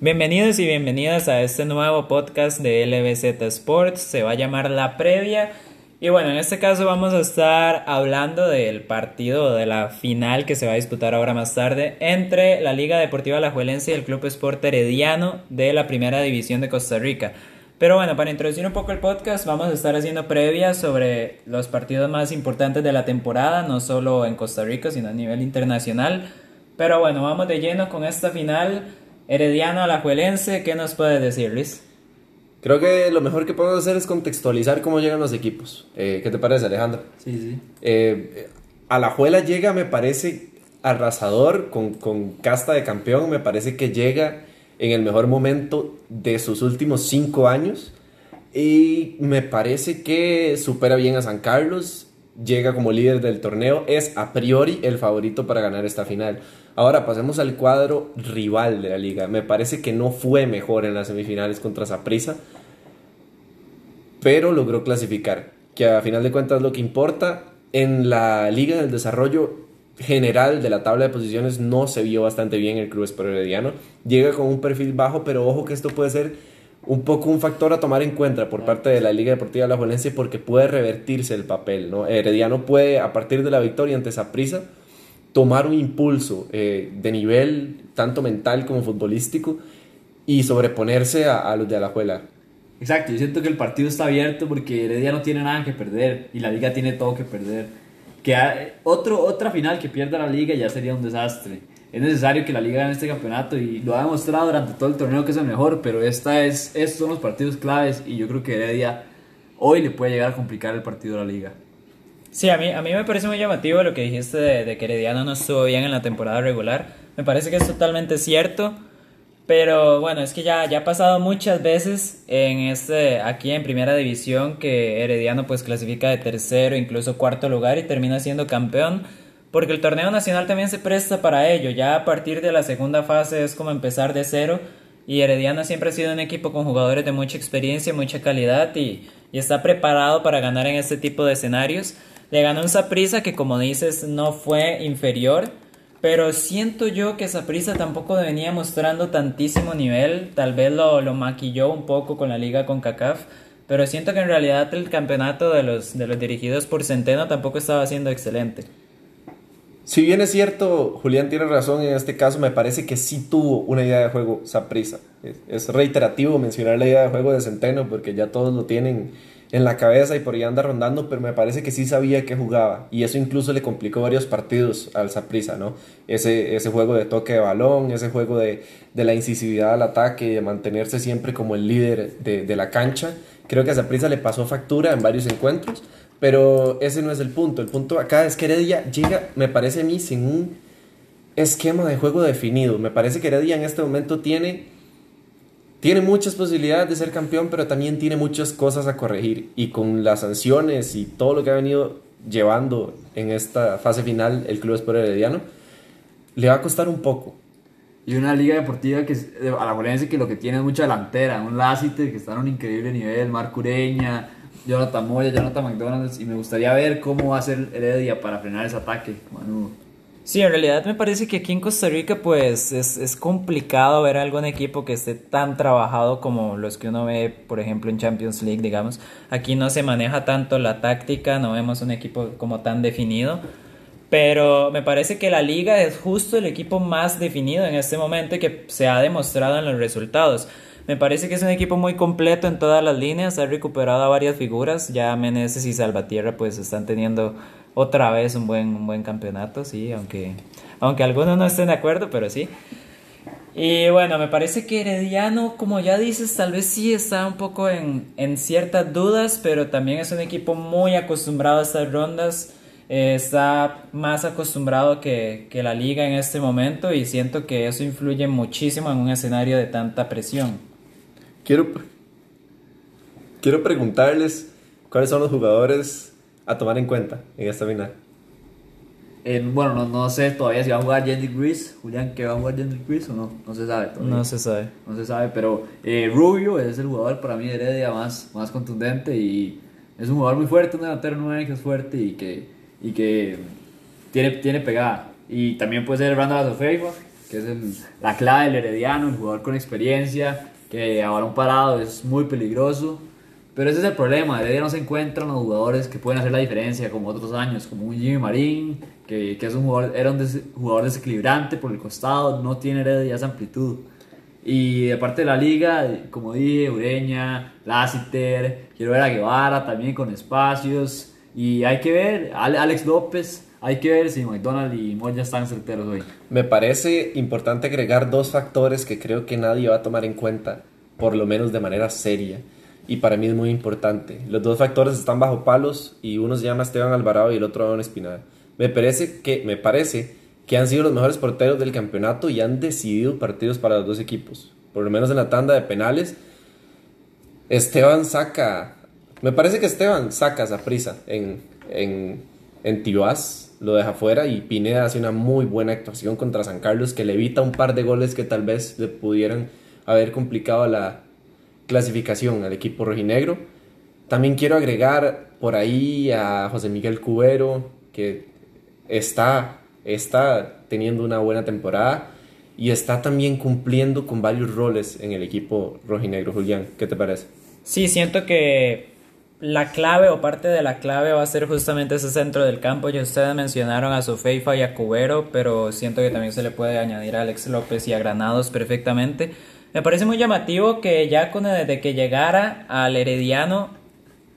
Bienvenidos y bienvenidas a este nuevo podcast de LBZ Sports. Se va a llamar La Previa. Y bueno, en este caso vamos a estar hablando del partido de la final que se va a disputar ahora más tarde entre la Liga Deportiva Alajuelense y el Club Sport Herediano de la Primera División de Costa Rica. Pero bueno, para introducir un poco el podcast, vamos a estar haciendo previas sobre los partidos más importantes de la temporada, no solo en Costa Rica, sino a nivel internacional. Pero bueno, vamos de lleno con esta final Herediano Alajuelense, ¿qué nos puedes decir, Luis? Creo que lo mejor que podemos hacer es contextualizar cómo llegan los equipos. Eh, ¿Qué te parece, Alejandro? Sí, sí. Eh, Alajuela llega, me parece, arrasador, con, con casta de campeón. Me parece que llega en el mejor momento de sus últimos cinco años. Y me parece que supera bien a San Carlos llega como líder del torneo, es a priori el favorito para ganar esta final. Ahora pasemos al cuadro rival de la liga. Me parece que no fue mejor en las semifinales contra Saprissa, pero logró clasificar, que a final de cuentas lo que importa. En la liga del desarrollo general de la tabla de posiciones no se vio bastante bien el Club Espero. Llega con un perfil bajo, pero ojo que esto puede ser un poco un factor a tomar en cuenta por parte de la Liga Deportiva de la Juelense porque puede revertirse el papel, ¿no? Herediano puede, a partir de la victoria ante prisa tomar un impulso eh, de nivel tanto mental como futbolístico y sobreponerse a, los de Alajuela. Exacto, yo siento que el partido está abierto porque Heredia no tiene nada que perder y la liga tiene todo que perder. Que otro, otra final que pierda la liga ya sería un desastre es necesario que la liga gane este campeonato y lo ha demostrado durante todo el torneo que es el mejor, pero esta es, estos son los partidos claves y yo creo que Heredia hoy le puede llegar a complicar el partido de la liga. Sí, a mí, a mí me parece muy llamativo lo que dijiste de, de que Herediano no estuvo bien en la temporada regular. Me parece que es totalmente cierto. Pero bueno, es que ya, ya ha pasado muchas veces en este, aquí en primera división que Herediano pues clasifica de tercero, incluso cuarto lugar y termina siendo campeón porque el torneo nacional también se presta para ello. Ya a partir de la segunda fase es como empezar de cero. Y Herediano siempre ha sido un equipo con jugadores de mucha experiencia, mucha calidad y, está preparado para ganar en este tipo de escenarios. Le ganó un Saprisa que, como dices, no fue inferior. Pero siento yo que Saprisa tampoco venía mostrando tantísimo nivel. Tal vez lo, lo maquilló un poco con la liga con CACAF. Pero siento que en realidad el campeonato de los, de los dirigidos por Centeno tampoco estaba siendo excelente. Si bien es cierto, Julián tiene razón en este caso, me parece que sí tuvo una idea de juego Saprisa. Es, reiterativo mencionar la idea de juego de Centeno porque ya todos lo tienen en la cabeza y por ahí anda rondando, pero me parece que sí sabía que jugaba y eso incluso le complicó varios partidos al Saprisa, ¿no? Ese, juego de toque de balón, ese juego de, la incisividad al ataque de mantenerse siempre como el líder de, de la cancha. Creo que a Saprisa le pasó factura en varios encuentros, pero ese no es el punto. El punto acá es que Heredia llega, me parece a mí, sin un esquema de juego definido. Me parece que Heredia en este momento tiene, tiene muchas posibilidades de ser campeón, pero también tiene muchas cosas a corregir. Y con las sanciones y todo lo que ha venido llevando en esta fase final el Club Sport Herediano, le va a costar un poco. Y una liga deportiva que a la que lo que tiene es mucha delantera, un Lacite que está en un increíble nivel, Marco Ureña, Jonathan Moya, Jonathan McDonald's, y me gustaría ver cómo va a ser Heredia para frenar ese ataque, Manu. Sí, en realidad me parece que aquí en Costa Rica pues es, es, complicado ver algún equipo que esté tan trabajado como los que uno ve, por ejemplo, en Champions League, digamos. Aquí no se maneja tanto la táctica, no vemos un equipo como tan definido. Pero me parece que la liga es justo el equipo más definido en este momento y que se ha demostrado en los resultados. Me parece que es un equipo muy completo en todas las líneas, ha recuperado a varias figuras, ya Meneses y Salvatierra pues están teniendo otra vez un buen, un buen campeonato, sí, aunque, aunque algunos no estén de acuerdo, pero sí. Y bueno, me parece que Herediano, como ya dices, tal vez sí está un poco en, en ciertas dudas, pero también es un equipo muy acostumbrado a estas rondas. Eh, está más acostumbrado que, que la liga en este momento y siento que eso influye muchísimo en un escenario de tanta presión. Quiero, quiero preguntarles cuáles son los jugadores a tomar en cuenta en esta final. bueno, no, no, sé todavía si va a jugar Jenny Gris. Julián, ¿que va a jugar Jenny Gris o no? No se sabe todavía. No se sabe. No se sabe, pero eh, Rubio es el jugador para mí de Heredia más, más contundente y es un jugador muy fuerte, un delantero 9 que es fuerte y que, y que tiene, tiene pegada. Y también puede ser Randall Azofeifa, que es el- la clave del Herediano, el jugador con experiencia, que a balón parado es muy peligroso. Pero ese es el problema, Heredia no se encuentran los jugadores que pueden hacer la diferencia como otros años, como un Jimmy Marín, que, que es un jugador, era un des- jugador desequilibrante por el costado, no tiene Heredia esa amplitud. Y de parte de la liga, como dije, Ureña, Lassiter, quiero ver a Guevara también con espacios. Y hay que ver, Ale- Alex López, hay que ver si McDonald y Moya están certeros hoy. Me parece importante agregar dos factores que creo que nadie va a tomar en cuenta, por lo menos de manera seria. Y para mí es muy importante. Los dos factores están bajo palos y uno se llama Esteban Alvarado y el otro Aaron Espinal. Me parece que, me parece que han sido los mejores porteros del campeonato y han decidido partidos para los dos equipos. Por lo menos en la tanda de penales. Esteban saca. Me parece que Esteban saca esa prisa en, en, en Tibás, lo deja fuera y Pineda hace una muy buena actuación contra San Carlos que le evita un par de goles que tal vez le pudieran haber complicado la clasificación al equipo rojinegro. También quiero agregar por ahí a José Miguel Cubero, que está, está teniendo una buena temporada y está también cumpliendo con varios roles en el equipo rojinegro. Julián, ¿qué te parece? Sí, siento que la clave o parte de la clave va a ser justamente ese centro del campo. Ya ustedes mencionaron a Sofeifa y a Cubero, pero siento que también se le puede añadir a Alex López y a Granados perfectamente. Me parece muy llamativo que ya con desde que llegara al Herediano,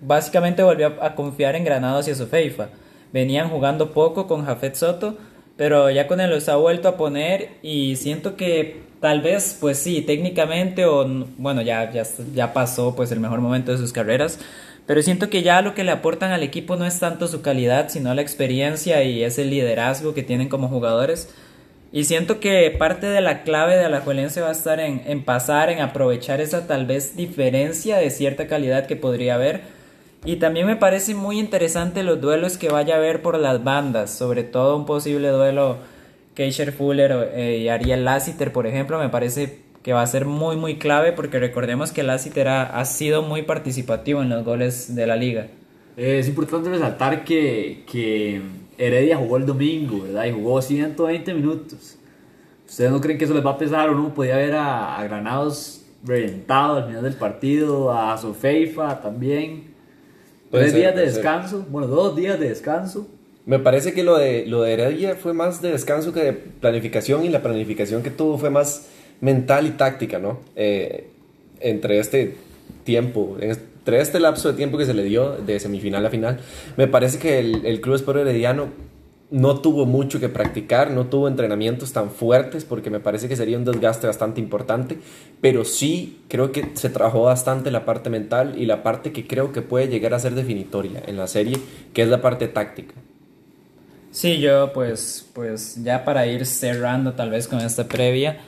básicamente volvió a, confiar en Granados y a Sofeifa. Venían jugando poco con Jafet Soto, pero ya con él los ha vuelto a poner y siento que tal vez, pues sí, técnicamente o bueno, ya, ya, ya pasó pues el mejor momento de sus carreras, pero siento que ya lo que le aportan al equipo no es tanto su calidad, sino la experiencia y ese liderazgo que tienen como jugadores. Y siento que parte de la clave de Alajuelense va a estar en, en pasar, en aprovechar esa tal vez diferencia de cierta calidad que podría haber. Y también me parece muy interesante los duelos que vaya a haber por las bandas, sobre todo un posible duelo Keisher Fuller eh, y Ariel Lassiter, por ejemplo, me parece que va a ser muy muy clave porque recordemos que Lassiter ha, ha sido muy participativo en los goles de la liga. Eh, es importante resaltar que, que Heredia jugó el domingo, ¿verdad? Y jugó 120 minutos. ¿Ustedes no creen que eso les va a pesar o no? Podía ver a, a Granados reventado al final del partido, a Sofeifa también. Tres ser, días de puede ser. descanso, bueno, dos días de descanso. Me parece que lo de, lo de Heredia fue más de descanso que de planificación y la planificación que tuvo fue más mental y táctica, ¿no? Eh, entre este tiempo, entre este lapso de tiempo que se le dio de semifinal a final, me parece que el, el Club Sport Herediano no tuvo mucho que practicar, no tuvo entrenamientos tan fuertes porque me parece que sería un desgaste bastante importante, pero sí creo que se trabajó bastante la parte mental y la parte que creo que puede llegar a ser definitoria en la serie, que es la parte táctica. Sí, yo pues, pues ya para ir cerrando tal vez con esta previa,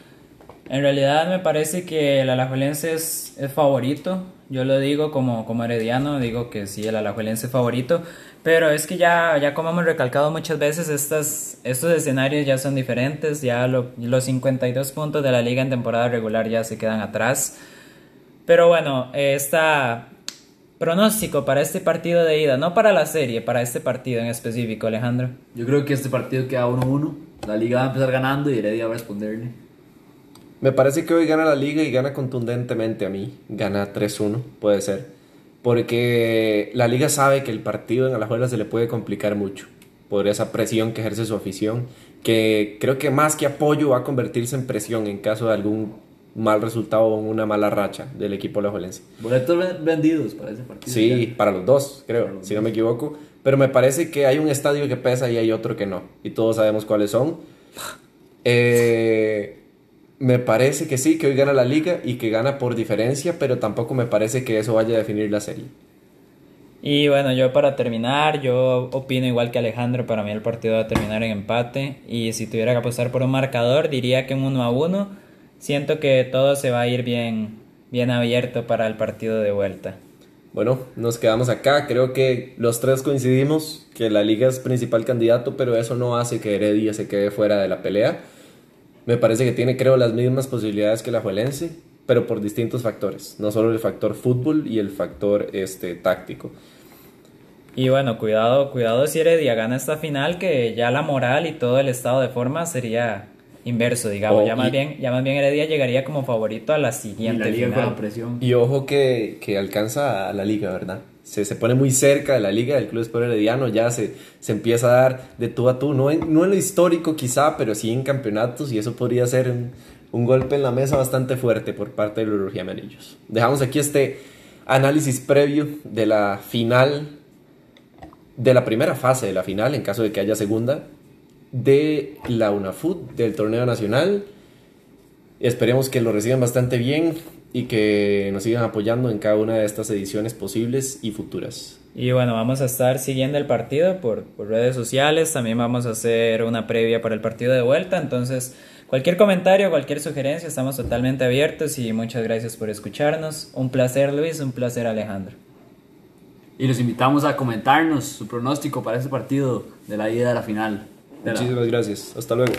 en realidad me parece que el Alajuelense es, es favorito, yo lo digo como, como herediano, digo que sí, el Alajuelense es favorito, pero es que ya, ya como hemos recalcado muchas veces, estas, estos escenarios ya son diferentes, ya lo- los 52 puntos de la liga en temporada regular ya se quedan atrás. Pero bueno, esta pronóstico para este partido de ida, no para la serie, para este partido en específico, Alejandro. Yo creo que este partido queda 1-1. La liga va a empezar ganando y Heredia va a responderle. Me parece que hoy gana la liga y gana contundentemente a mí. Gana 3-1, puede ser. Porque la liga sabe que el partido en Alajuela se le puede complicar mucho por esa presión que ejerce su afición, que creo que más que apoyo va a convertirse en presión en caso de algún mal resultado o una mala racha del equipo alajuelense. Boletos ven- vendidos para ese partido. Sí, ya. para los dos, creo, los si no me equivoco. Pero me parece que hay un estadio que pesa y hay otro que no. Y todos sabemos cuáles son. Eh, me parece que sí, que hoy gana la liga y que gana por diferencia, pero tampoco me parece que eso vaya a definir la serie. Y bueno, yo para terminar, yo opino igual que Alejandro, para mí el partido va a terminar en empate y si tuviera que apostar por un marcador diría que un 1 a 1. Siento que todo se va a ir bien, bien abierto para el partido de vuelta. Bueno, nos quedamos acá. Creo que los tres coincidimos que la liga es principal candidato, pero eso no hace que Heredia se quede fuera de la pelea. Me parece que tiene, creo, las mismas posibilidades que la Juelense, pero por distintos factores. No solo el factor fútbol y el factor este, táctico. Y bueno, cuidado, cuidado si Heredia gana esta final, que ya la moral y todo el estado de forma sería inverso, digamos. Oh, ya, más y- bien, ya más bien Heredia llegaría como favorito a la Y siguiente la liga con final. la presión. Y ojo que, que alcanza a la liga, ¿verdad? Se, se pone muy cerca de la liga del Club Sport Herediano, ya se, se empieza a dar de tú a tú, no en, no en lo histórico quizá, pero sí en campeonatos y eso podría ser un, golpe en la mesa bastante fuerte por parte de los Amarillos. Dejamos aquí este análisis previo de la final, de la primera fase de la final, en caso de que haya segunda, de la UNAFUT, del torneo nacional. Esperemos que lo reciban bastante bien y que nos sigan apoyando en cada una de estas ediciones posibles y futuras. Y bueno, vamos a estar siguiendo el partido por, por redes sociales. También vamos a hacer una previa para el partido de vuelta. Entonces, cualquier comentario, cualquier sugerencia, estamos totalmente abiertos y muchas gracias por escucharnos. Un placer, Luis, un placer, Alejandro. Y los invitamos a comentarnos su pronóstico para este partido de la ida a la final. De la- Muchísimas gracias. Hasta luego.